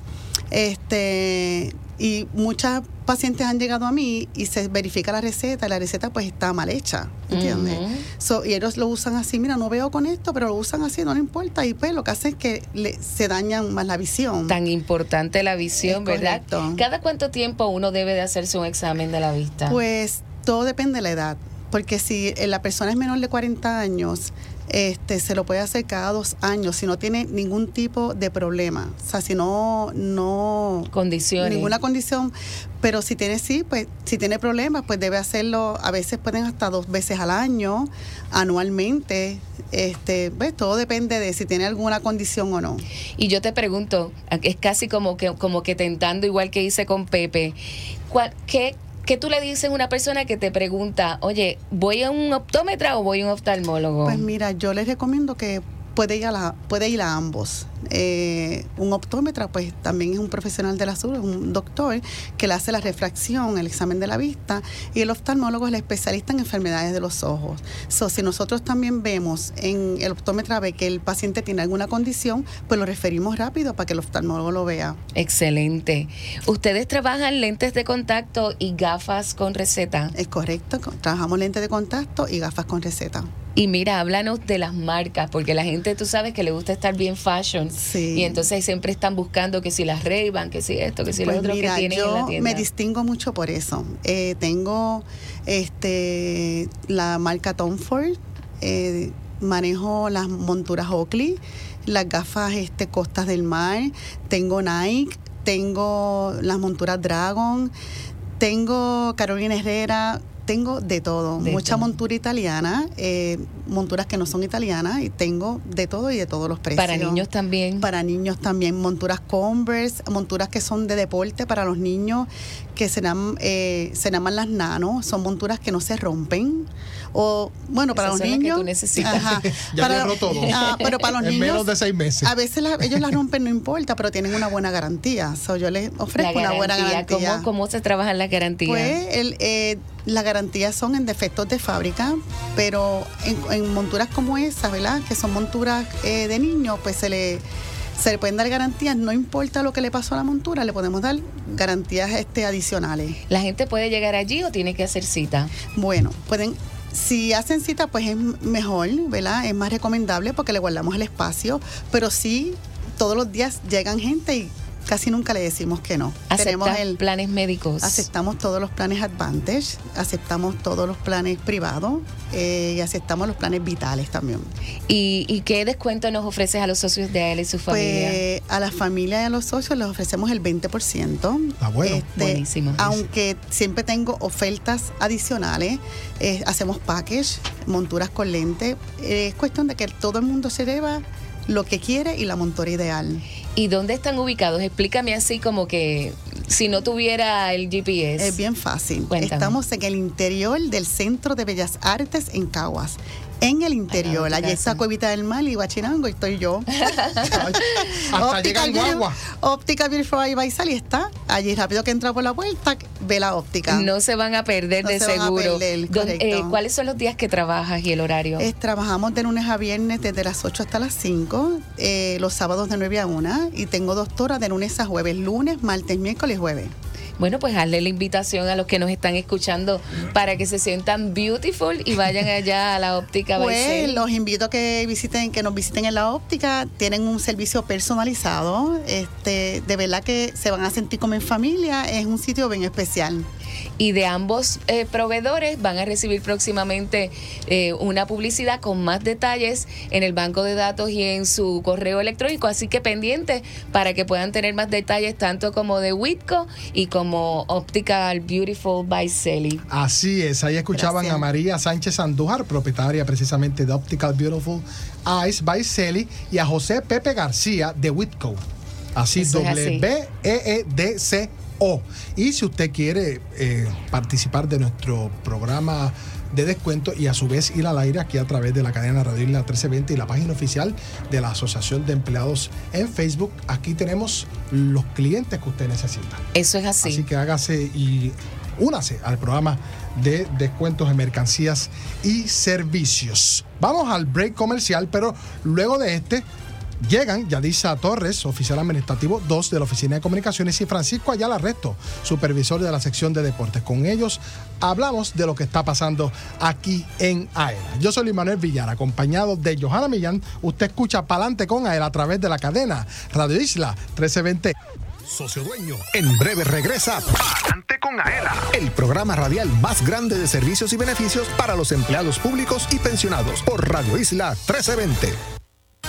Este, y muchas pacientes han llegado a mí y se verifica la receta y la receta pues está mal hecha, ¿entiendes? So, y ellos lo usan así, mira, no veo con esto, pero lo usan así, no le importa. Y pues lo que hace es que le- se dañan más la visión. Tan importante la visión, Es ¿verdad? correcto. ¿Cada cuánto tiempo uno debe de hacerse un examen de la vista? Pues todo depende de la edad, porque si la persona es menor de 40 años, este, se lo puede hacer cada dos años si no tiene ningún tipo de problema. O sea, si no, no Condiciones. ninguna condición, pero si tiene sí, pues si tiene problemas, pues debe hacerlo. A veces pueden hasta dos veces al año, anualmente. Este, pues todo depende de si tiene alguna condición o no. Y yo te pregunto, es casi como que, como que tentando, igual que hice con Pepe, ¿cuál- qué, qué tú le dices a una persona que te pregunta, oye, ¿voy a un optómetra o voy a un oftalmólogo? Pues mira, yo les recomiendo que puede ir a, la- puede ir a ambos. Eh, un optómetra, pues también es un profesional de la salud, es un doctor que le hace la refracción, el examen de la vista, y el oftalmólogo es el especialista en enfermedades de los ojos. So, si nosotros también vemos en el optómetra ve que el paciente tiene alguna condición, pues lo referimos rápido para que el oftalmólogo lo vea. Excelente. ¿Ustedes trabajan lentes de contacto y gafas con receta? Es correcto, co- trabajamos lentes de contacto y gafas con receta. Y mira, háblanos de las marcas, porque la gente, tú sabes que le gusta estar bien fashion. Y entonces siempre están buscando que si las ray que si esto, que si Pues lo otro mira, que tienen en yo la tienda. me distingo mucho por eso. Eh, tengo este la marca Tom Ford, eh, manejo las monturas Oakley, las gafas este Costas del Mar, tengo Nike, tengo las monturas Dragon, tengo Carolina Herrera, tengo de todo, De mucha todo. montura italiana, eh, monturas que no son italianas y tengo de todo y de todos los precios. Para niños también. Para niños también, monturas Converse, monturas que son de deporte para los niños, que se llaman, eh, se llaman las nano, son monturas que no se rompen. O, bueno, para Esas los son las que niños. tú necesitas. Ajá. Ya Para- dos. ah, pero para los En niños. menos de seis meses. A veces la- ellos las rompen, no importa, pero tienen una buena garantía. So, yo les ofrezco una buena garantía. ¿Cómo, ¿Cómo se trabajan las garantías? Pues el, eh, las garantías son en defectos de fábrica, pero en, en monturas como esa, ¿verdad? Que son monturas eh, de niños, pues se le, se le pueden dar garantías, no importa lo que le pasó a la montura, le podemos dar garantías este, adicionales. ¿La gente puede llegar allí o tiene que hacer cita? Bueno, pueden, si hacen cita, pues es mejor, ¿verdad? Es más recomendable porque le guardamos el espacio, pero sí, todos los días llegan gente y casi nunca le decimos que no. ¿Aceptan planes médicos? Aceptamos todos los planes Advantage, aceptamos todos los planes privados eh, y aceptamos los planes vitales también. ¿Y, y qué descuento nos ofreces a los socios de él y su familia? Pues a la familia y a los socios les ofrecemos el 20%. Ah, bueno. Este, Buenísimo. Aunque siempre tengo ofertas adicionales, eh, hacemos package, monturas con lente. Eh, es cuestión de que todo el mundo se lleva lo que quiere y la montura ideal. ¿Y dónde están ubicados? Explícame así como que si no tuviera el GPS. Es bien fácil. Cuéntame. Estamos en el interior del Centro de Bellas Artes en Caguas. En el interior, allí está. Cuevita del Mal y Guachinango, y estoy yo. Hasta Beauty- guagua. Óptica Beautiful Eye by Sally está allí, rápido que entra por la puerta, ve la óptica. No se van a perder No de se van a seguro. perder, Don- correcto. eh, ¿Cuáles son los días que trabajas y el horario? Eh, trabajamos de lunes a viernes desde las 8 hasta las 5, eh, los sábados de 9 a 1 y tengo dos horas de lunes a jueves, lunes, martes, miércoles y jueves. Bueno, pues hazle la invitación a los que nos están escuchando para que se sientan beautiful y vayan allá a la óptica Pues Baisel. los invito a que visiten, que nos visiten en la óptica. Tienen un servicio personalizado. Este, de verdad que se van a sentir como en familia. Es un sitio bien especial. Y de ambos eh, proveedores van a recibir próximamente eh, una publicidad con más detalles en el banco de datos y en su correo electrónico. Así que pendientes para que puedan tener más detalles tanto como de Whitco y como Optical Beautiful by Selly. Así es, ahí escuchaban Gracias. a María Sánchez Andújar, propietaria precisamente de Optical Beautiful Eyes by Selly, y a José Pepe García de Whitco. Así, Eso Y si usted quiere eh, participar de nuestro programa de descuento y a su vez ir al aire aquí a través de la cadena Radio Isla 1320 y la página oficial de la Asociación de Empleados en Facebook, aquí tenemos los clientes que usted necesita. Eso es así. Así que hágase y únase al programa de descuentos en mercancías y servicios. Vamos al break comercial, pero luego de este llegan Yadisa Torres, oficial administrativo 2 de la Oficina de Comunicaciones, y Francisco Ayala Resto, supervisor de la sección de deportes. Con ellos hablamos de lo que está pasando aquí en AELA. Yo soy Luis Manuel Villar, acompañado de Johanna Millán. Usted escucha Palante con AELA a través de la cadena Radio Isla 1320. Socio Dueño. En breve regresa Adelante con Aela, el programa radial más grande de servicios y beneficios para los empleados públicos y pensionados por Radio Isla 1320.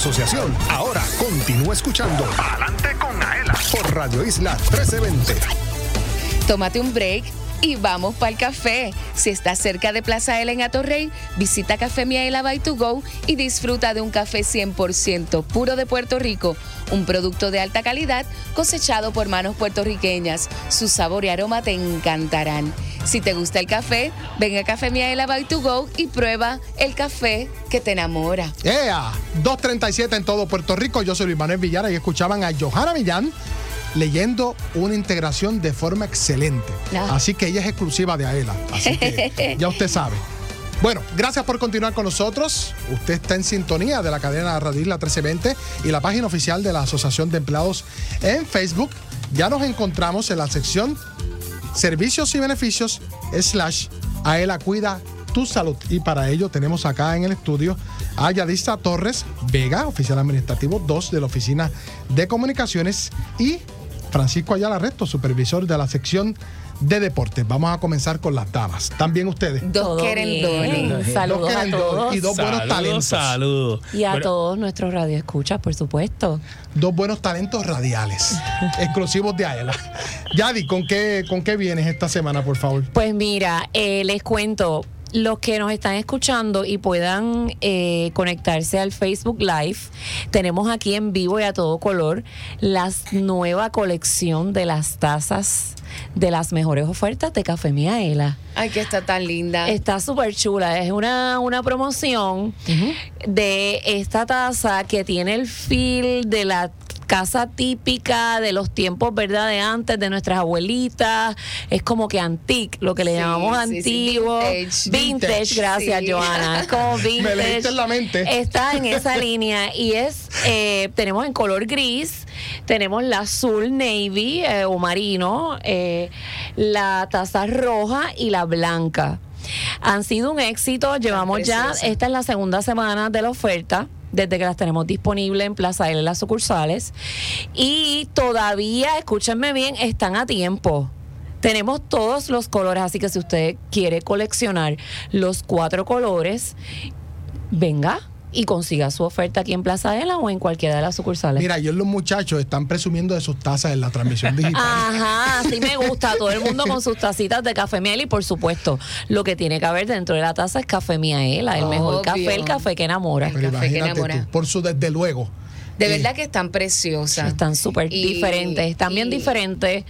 Asociación. Ahora continúa escuchando Adelante con Aela por Radio Isla 1320. Tómate un break y vamos para el café. Si estás cerca de Plaza Ela en Atorrey, visita Café Miaela by to go y disfruta de un café 100% puro de Puerto Rico, un producto de alta calidad cosechado por manos puertorriqueñas. Su sabor y aroma te encantarán. Si te gusta el café, ven a Café Miaela by to go y prueba el café que te enamora. ¡Ea! 237 en todo Puerto Rico. Yo soy Luis Manuel Villara y escuchaban a Johanna Millán leyendo una integración de forma excelente. Ah. Así que ella es exclusiva de Aela. Así que ya usted sabe. Bueno, gracias por continuar con nosotros. Usted está en sintonía de la cadena Radio Isla 1320 y la página oficial de la Asociación de Empleados en Facebook. Ya nos encontramos en la sección Servicios y Beneficios slash Aela Cuida tu salud. Y para ello tenemos acá en el estudio a Yadista Torres Vega, oficial administrativo 2 de la Oficina de Comunicaciones, y Francisco Ayala Resto, supervisor de la sección de deportes. Vamos a comenzar con las damas. ¿También ustedes? Dos querendones. Saludos Dos a todos. Y dos buenos Saludos, talentos. saludos. Y a Bueno, todos nuestros radioescuchas, por supuesto. Dos buenos talentos radiales, exclusivos de Aela. Yadi, ¿con qué, ¿con qué vienes esta semana, por favor? Pues mira, eh, les cuento, los que nos están escuchando y puedan eh, conectarse al Facebook Live, tenemos aquí en vivo y a todo color la nueva colección de las tazas de las mejores ofertas de Café Miaela. Ay, que está tan linda. Está súper chula. Es una, una promoción de esta taza que tiene el feel de la casa típica de los tiempos, ¿verdad? De antes, de nuestras abuelitas. Es como que antique, lo que le Sí, llamamos sí, sí, antiguo. vintage. Vintage, Vintage, gracias. Joana. Es como vintage. Me leíste en la mente. Está en esa línea y es, eh, tenemos en color gris, tenemos la azul navy eh, o marino, eh, la taza roja y la blanca. Han sido un éxito, llevamos ya, esta es la segunda semana de la oferta. Desde que las tenemos disponibles en Plaza L en las sucursales. Y todavía, escúchenme bien, están a tiempo Tenemos todos los colores, así que si usted quiere coleccionar los cuatro colores, venga y consiga su oferta aquí en Plaza Ela o en cualquiera de las sucursales. Mira, ayer los muchachos están presumiendo de sus tazas en la transmisión digital. Ajá, sí me gusta. Todo el mundo con sus tacitas de café miel y por supuesto, lo que tiene que haber dentro de la taza es café miaela, el mejor Obvio. café, el café que enamora. Pero café que imagínate enamora. tú, por su desde luego. De verdad que están preciosas. Están súper diferentes, están bien diferentes.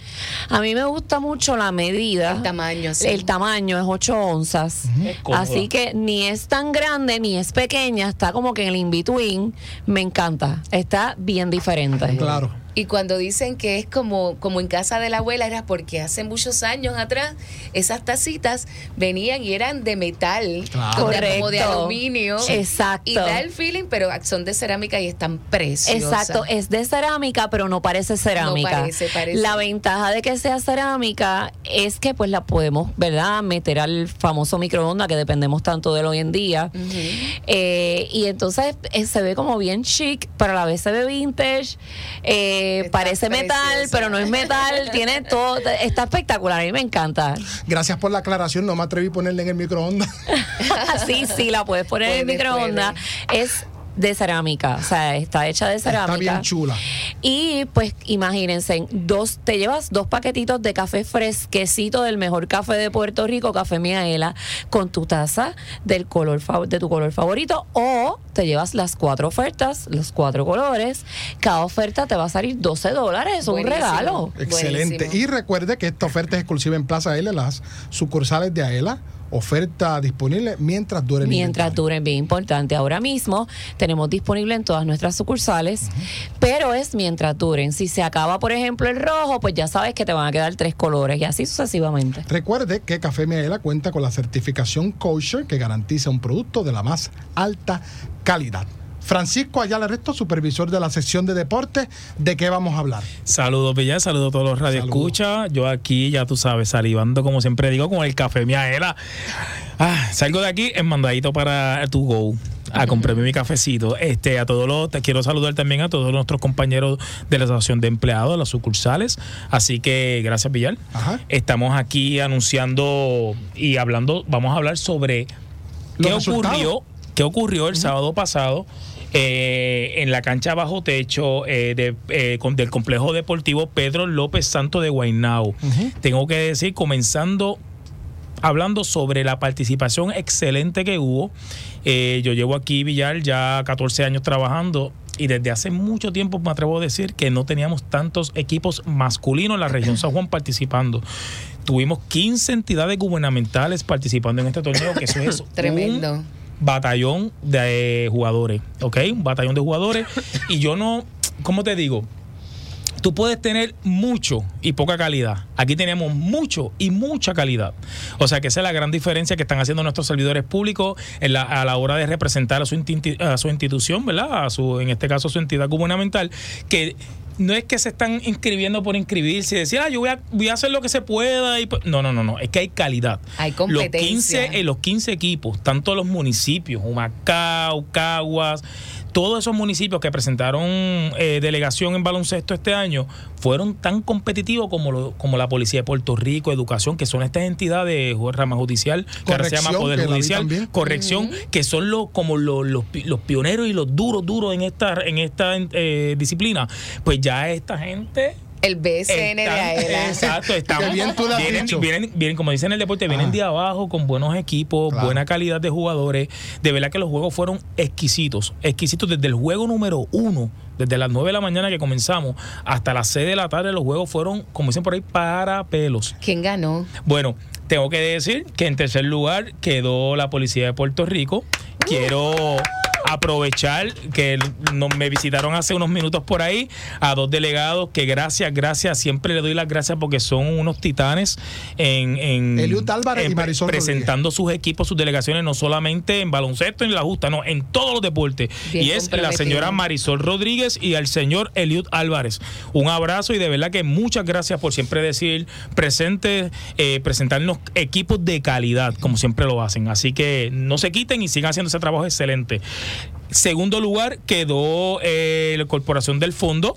A mí me gusta mucho la medida. El tamaño, sí. El tamaño es 8 onzas. Así que ni es tan grande ni es pequeña, está como que en el in-between. Me encanta. Está bien diferente. Claro. Y cuando dicen que es como, como en casa de la abuela, era porque hace muchos años atrás esas tacitas venían y eran de metal, Claro. como de aluminio. Exacto. Y da el feeling, pero son de cerámica y están preciosas. Exacto, es de cerámica, pero no parece cerámica. No parece, parece. La ventaja de que sea cerámica es que pues la podemos, ¿verdad?, meter al famoso microondas que dependemos tanto de él hoy en día. Eh, y entonces eh, se ve como bien chic, pero a la vez se ve vintage. Eh, parece metal, pero no es metal. Tiene todo, está espectacular, a mí me encanta. Gracias por la aclaración, no me atreví a ponerle en el microondas. sí, sí, la puedes poner en el Puede, microondas. Es de cerámica, o sea, está hecha de cerámica. Está bien chula. Y pues imagínense, dos, te llevas dos paquetitos de café fresquecito del mejor café de Puerto Rico, café Miaela, con tu taza del color de tu color favorito, o te llevas las cuatro ofertas, los cuatro colores. Cada oferta te va a salir 12 dólares, es un regalo. Excelente. Buenísimo. Y recuerde que esta oferta es exclusiva en Plaza Aela, las sucursales de Aela. Oferta disponible mientras dure el Mientras inventario. duren, bien importante. Ahora mismo tenemos disponible en todas nuestras sucursales, pero es mientras duren. Si se acaba, por ejemplo, el rojo, pues ya sabes que te van a quedar tres colores y así sucesivamente. Recuerde que Café Miaela cuenta con la certificación kosher que garantiza un producto de la más alta calidad. Francisco Ayala Resto, supervisor de la sección de deportes, ¿de qué vamos a hablar? Saludos, Villar, saludos a todos los radioescuchas. Yo aquí, ya tú sabes, salivando, como siempre digo, con el café Miaela. Ah, salgo de aquí en mandadito para tu go a comprarme mi cafecito. Este, a todos los, te quiero saludar también a todos nuestros compañeros de la Asociación de Empleados, las sucursales. Así que gracias, Villar. Ajá. Estamos aquí anunciando y hablando, vamos a hablar sobre qué ocurrió, qué ocurrió el sábado pasado eh, en la cancha bajo techo eh, de, eh, con- del complejo deportivo Pedro López Santo de Guaynao. Tengo que decir, comenzando hablando sobre la participación excelente que hubo. Eh, yo llevo aquí, Villar, ya 14 años trabajando y desde hace mucho tiempo me atrevo a decir que no teníamos tantos equipos masculinos en la región San Juan participando. Tuvimos 15 entidades gubernamentales participando en este torneo, que eso es un Tremendo. Batallón de eh, jugadores, ¿ok? Un batallón de jugadores. Y yo no, ¿cómo te digo? Tú puedes tener mucho y poca calidad. Aquí tenemos mucho y mucha calidad. O sea que esa es la gran diferencia que están haciendo nuestros servidores públicos a la hora de representar a su, a su institución, ¿verdad? A su, en este caso, a su entidad gubernamental, que no es que se están inscribiendo por inscribirse y decir, ah, yo voy a, voy a hacer lo que se pueda. Y, pues, no, no, no, no. Es que hay calidad. Hay Los competencia. 15, eh, los 15 equipos, tanto los municipios, Humacao, Caguas, todos esos municipios que presentaron eh, delegación en baloncesto este año, fueron tan competitivos como, lo- como la Policía de Puerto Rico, Educación, que son estas entidades, ju- rama judicial, que ahora se llama Corrección, Poder que Judicial, corrección, que son los como los, los pioneros y los duros, duros en esta, en esta eh, disciplina. Pues ya esta gente El BCN de están- Aela. Exacto, estamos, bien tú lo has vienen, dicho. vienen- vienen, como dicen en el deporte, vienen Ajá. de abajo con buenos equipos, Claro. buena calidad de jugadores. De verdad que los juegos fueron exquisitos, exquisitos desde el juego número uno, desde las 9 de la mañana que comenzamos hasta las 6 de la tarde, los juegos fueron, como dicen por ahí, para pelos. ¿Quién ganó? Bueno, tengo que decir que en tercer lugar quedó la Policía de Puerto Rico. Quiero aprovechar que nos, me visitaron hace unos minutos por ahí a dos delegados que gracias, gracias, siempre le doy las gracias porque son unos titanes en, en Eliud Álvarez en y Marisol presentando sus equipos, sus delegaciones, no solamente en baloncesto, en la justa, no, en todos los deportes. Bien y es la señora Marisol Rodríguez y al señor Eliud Álvarez. Un abrazo y de verdad que muchas gracias por siempre decir presente, eh, presentarnos equipos de calidad, como siempre lo hacen. Así que no se quiten y sigan haciendo ese trabajo excelente. Segundo lugar quedó eh, la Corporación del Fondo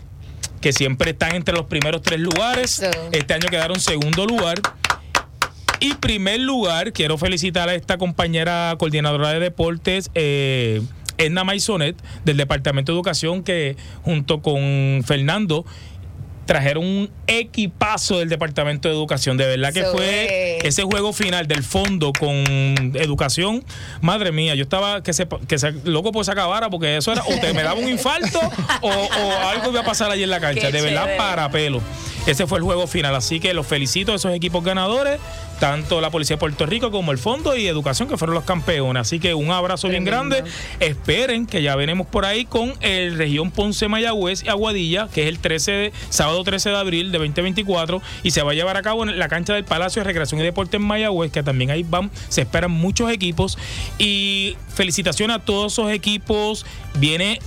que siempre están entre los primeros tres lugares. Este año quedaron segundo lugar. Y primer lugar, quiero felicitar a esta compañera coordinadora de deportes, eh, Edna Maisonet, del Departamento de Educación, que junto con Fernando trajeron un equipazo del Departamento de Educación. De verdad que fue es. ese juego final del fondo con educación. Madre mía, yo estaba que se, que se loco por se acabara porque eso era o te me daba un infarto o, o algo iba a pasar allí en la cancha. Qué de verdad, chévere. para pelo. Ese fue el juego final. Así que los felicito a esos equipos ganadores, tanto la Policía de Puerto Rico como el Fondo y Educación, que fueron los campeones. Así que un abrazo bien grande. Esperen que ya venimos por ahí con el región Ponce Mayagüez y Aguadilla, que es el 13 de- sábado 13 de abril de 2024 y se va a llevar a cabo en la cancha del Palacio de Recreación y Deporte en Mayagüez, que también ahí van, se esperan muchos equipos y felicitaciones a todos esos equipos. Viene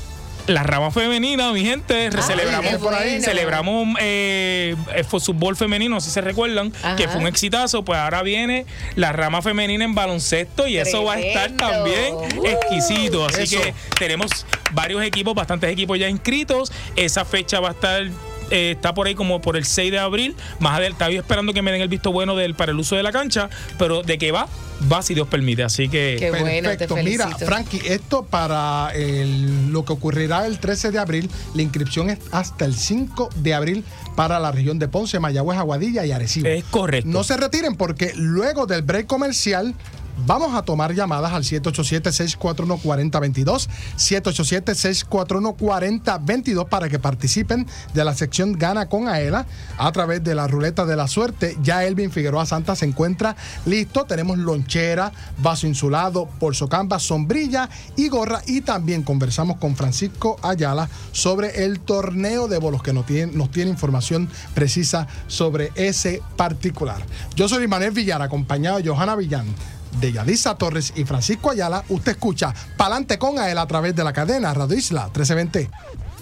la rama femenina, mi gente, Ay, celebramos bueno. celebramos eh, el fútbol femenino, si se recuerdan, Ajá. que fue un exitazo, pues ahora viene la rama femenina en baloncesto y eso va a estar también Uh. exquisito. Así Eso. que tenemos varios equipos, bastantes equipos ya inscritos. Esa fecha va a estar. Eh, está por ahí como por el 6 de abril. Más adelante, estaba yo esperando que me den el visto bueno del, para el uso de la cancha, pero de que va, va si Dios permite. Así que. Qué bueno, te Perfecto. Mira. Frankie, esto para el- lo que ocurrirá el 13 de abril, la inscripción es hasta el 5 de abril para la región de Ponce, Mayagüez, Aguadilla y Arecibo. Es correcto. No se retiren porque luego del break comercial vamos a tomar llamadas al 787-641-4022, 787-641-4022 para que participen de la sección Gana con Aela a través de la ruleta de la suerte. Ya Elvin Figueroa Santa se encuentra listo. Tenemos lonchera, vaso insulado, porzocamba, sombrilla y gorra. Y también conversamos con Francisco Ayala sobre el torneo de bolos que nos tiene, nos tiene información precisa sobre ese particular. Yo soy Manuel Villar, acompañado de Johanna Villán de Yadisa Torres y Francisco Ayala. Usted escucha Palante con Aela a través de la cadena Radio Isla 1320.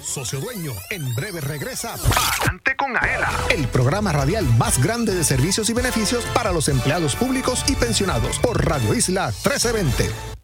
Socio Dueño, en breve regresa Adelante con Aela, el programa radial más grande de servicios y beneficios para los empleados públicos y pensionados por Radio Isla 1320.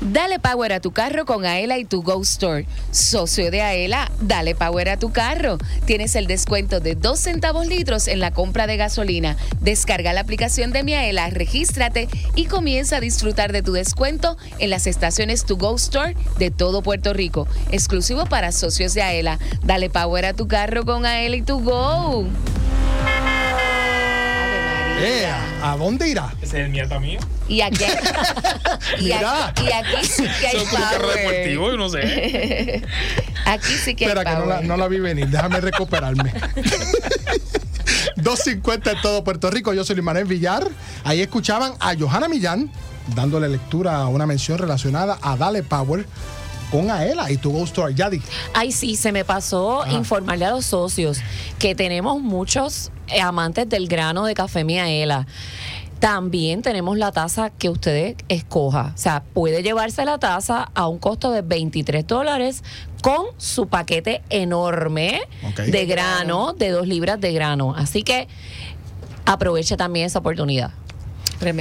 Dale power a tu carro con Aela y tu Go Store. Socio de Aela, dale power a tu carro. Tienes el descuento de 2 centavos litros en la compra de gasolina. Descarga la aplicación de Mi Aela, regístrate y comienza a disfrutar de tu descuento en las estaciones Tu Go Store de todo Puerto Rico. Exclusivo para socios de Aela. Dale power a tu carro con Aela y tu Go. Eh, ¿A dónde irá? Ese es el nieto mío. Y aquí, y Mira. aquí, y aquí sí que hay Eso es como deportivo, yo no sé. Aquí sí que hay Espera, que no la, power. no la vi venir. Déjame recuperarme. 250 en todo Puerto Rico. Yo soy Luis Manuel Villar. Ahí escuchaban a Johanna Millán dándole lectura a una mención relacionada a Dale Power con Aela y tu Go Store. Yadi. Ay, sí, se me pasó Ajá. informarle a los socios que tenemos muchos eh, amantes del grano de café Miaela. También tenemos la taza que usted escoja. O sea, puede llevarse la taza a un costo de 23 dólares con su paquete enorme de grano, de dos libras de grano. Así que aproveche también esa oportunidad.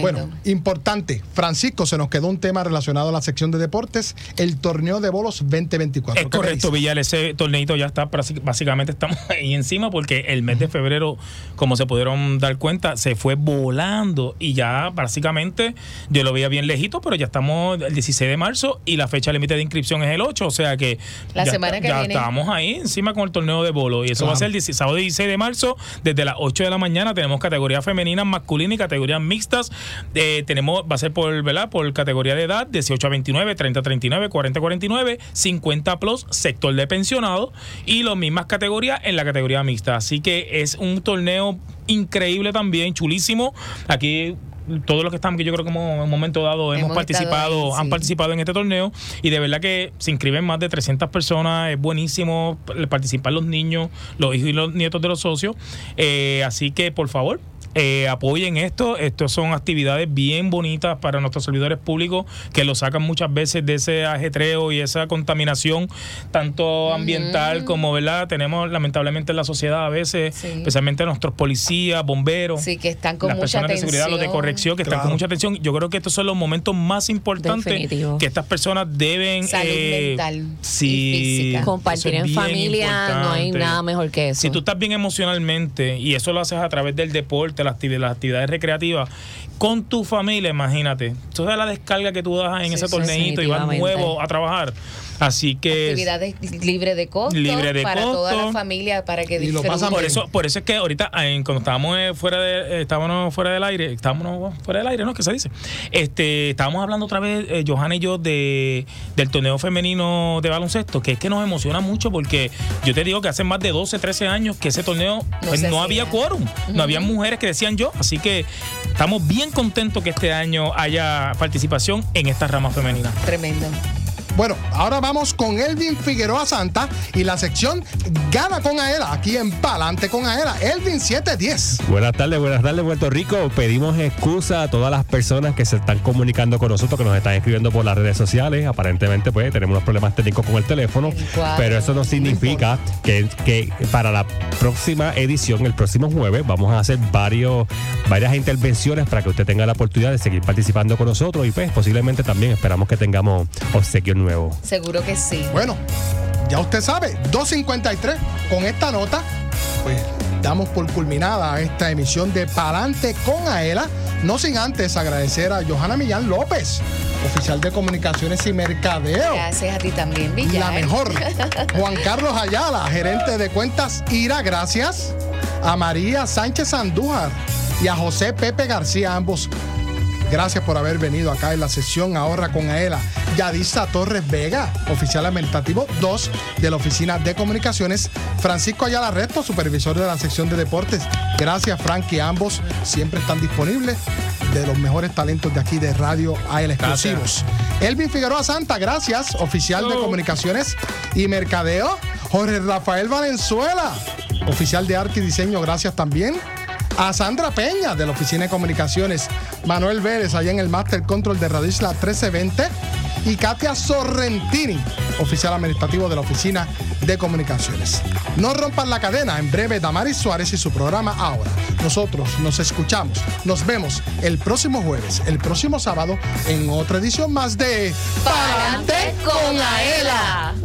Bueno, importante. Francisco, se nos quedó un tema relacionado a la sección de deportes, el torneo de bolos 2024. Es ¿Qué me correcto, Villar. Ese torneito ya está, básicamente estamos ahí encima porque el mes de febrero, como se pudieron dar cuenta, se fue volando y ya básicamente yo lo veía bien lejito, pero ya estamos el 16 de marzo y la fecha límite de inscripción es el 8, o sea que La ya, semana que ya viene. estamos ahí encima con el torneo de bolo y eso va a ser el 16 sábado 16 de marzo desde las 8 de la mañana tenemos categorías femeninas, masculinas y categorías mixtas. Eh, tenemos va a ser por, ¿verdad? por categoría de edad 18 a 29, 30 a 39, 40 a 49, 50 plus, sector de pensionado y las mismas categorías en la categoría mixta. Así que es un torneo increíble también, chulísimo. Aquí todos los que están, que yo creo que hemos- en un momento dado hemos, Hemos participado, han participado en este torneo y de verdad que se inscriben más de 300 personas, es buenísimo participar los niños, los hijos y los nietos de los socios. Eh, así que por favor, eh, apoyen esto. Estos son actividades bien bonitas para nuestros servidores públicos que lo sacan muchas veces de ese ajetreo y esa contaminación, tanto ambiental como, ¿verdad? Tenemos lamentablemente en la sociedad a veces, Sí. especialmente nuestros policías, bomberos, Sí, que están con las mucha personas de seguridad, los de atención. corrección, que están con mucha atención. Yo creo que estos son los momentos más importantes Definitivo. que estas personas deben Salud eh, mental sí, y física. Compartir es en familia, no hay nada mejor que eso. Si tú estás bien emocionalmente y eso lo haces a través del deporte, las actividades, las actividades recreativas, con tu familia, imagínate. Sabes la descarga que tú das en Sí, ese torneito y vas nuevo a trabajar. Así que Actividades libre de costo Libre de para toda la familia para que Y lo disfruten. pasan por eso, por eso es que ahorita cuando estábamos eh, fuera de, eh, estábamos fuera del aire, estábamos fuera del aire, ¿no? ¿Qué se dice? Este, estábamos hablando otra vez, eh, Johanna y yo, de, del torneo femenino de baloncesto, que es que nos emociona mucho porque yo te digo que hace más de 12, 13 años que ese torneo No pues, no, había quórum, no había mujeres que decían yo, así que estamos bien contentos que este año haya participación en esta rama femenina. Tremendo. Bueno, ahora vamos con Elvin Figueroa Santa y la sección Gana con Aela, aquí en Palante con Aela. Elvin 710. Buenas tardes, buenas tardes Puerto Rico. Pedimos excusa a todas las personas que se están comunicando con nosotros, que nos están escribiendo por las redes sociales. Aparentemente, pues tenemos unos problemas técnicos con el teléfono, pero eso no significa que, que para la próxima edición, el próximo jueves, vamos a hacer varios, varias intervenciones para que usted tenga la oportunidad de seguir participando con nosotros y pues posiblemente también esperamos que tengamos obsequios nuevos. Seguro que sí. Bueno, ya usted sabe, 253. Con esta nota, pues damos por culminada esta emisión de Palante con Aela. No sin antes agradecer a Johanna Millán López, oficial de comunicaciones y mercadeo. Gracias a ti también, Villar. La mejor. Juan Carlos Ayala, gerente de cuentas IRA, gracias. A María Sánchez Andújar y a José Pepe García, ambos. Gracias por haber venido acá en la sesión Ahorra con Aela. Yadisa Torres Vega, oficial administrativo 2 de la Oficina de Comunicaciones. Francisco Ayala Resto, supervisor de la sección de deportes. Gracias, Frank, y ambos siempre están disponibles de los mejores talentos de aquí de Radio AEL exclusivos. Elvin Figueroa Santa, gracias, oficial de Comunicaciones y Mercadeo. Jorge Rafael Valenzuela, oficial de arte y diseño, gracias también. A Sandra Peña de la Oficina de Comunicaciones, Manuel Vélez allá en el Master Control de Radio Isla 1320 y Katia Sorrentini, oficial administrativo de la Oficina de Comunicaciones. No rompan la cadena, en breve Damaris Suárez y su programa Ahora. Nosotros nos escuchamos, nos vemos el próximo jueves, el próximo sábado, en otra edición más de Pa'lante con Aela.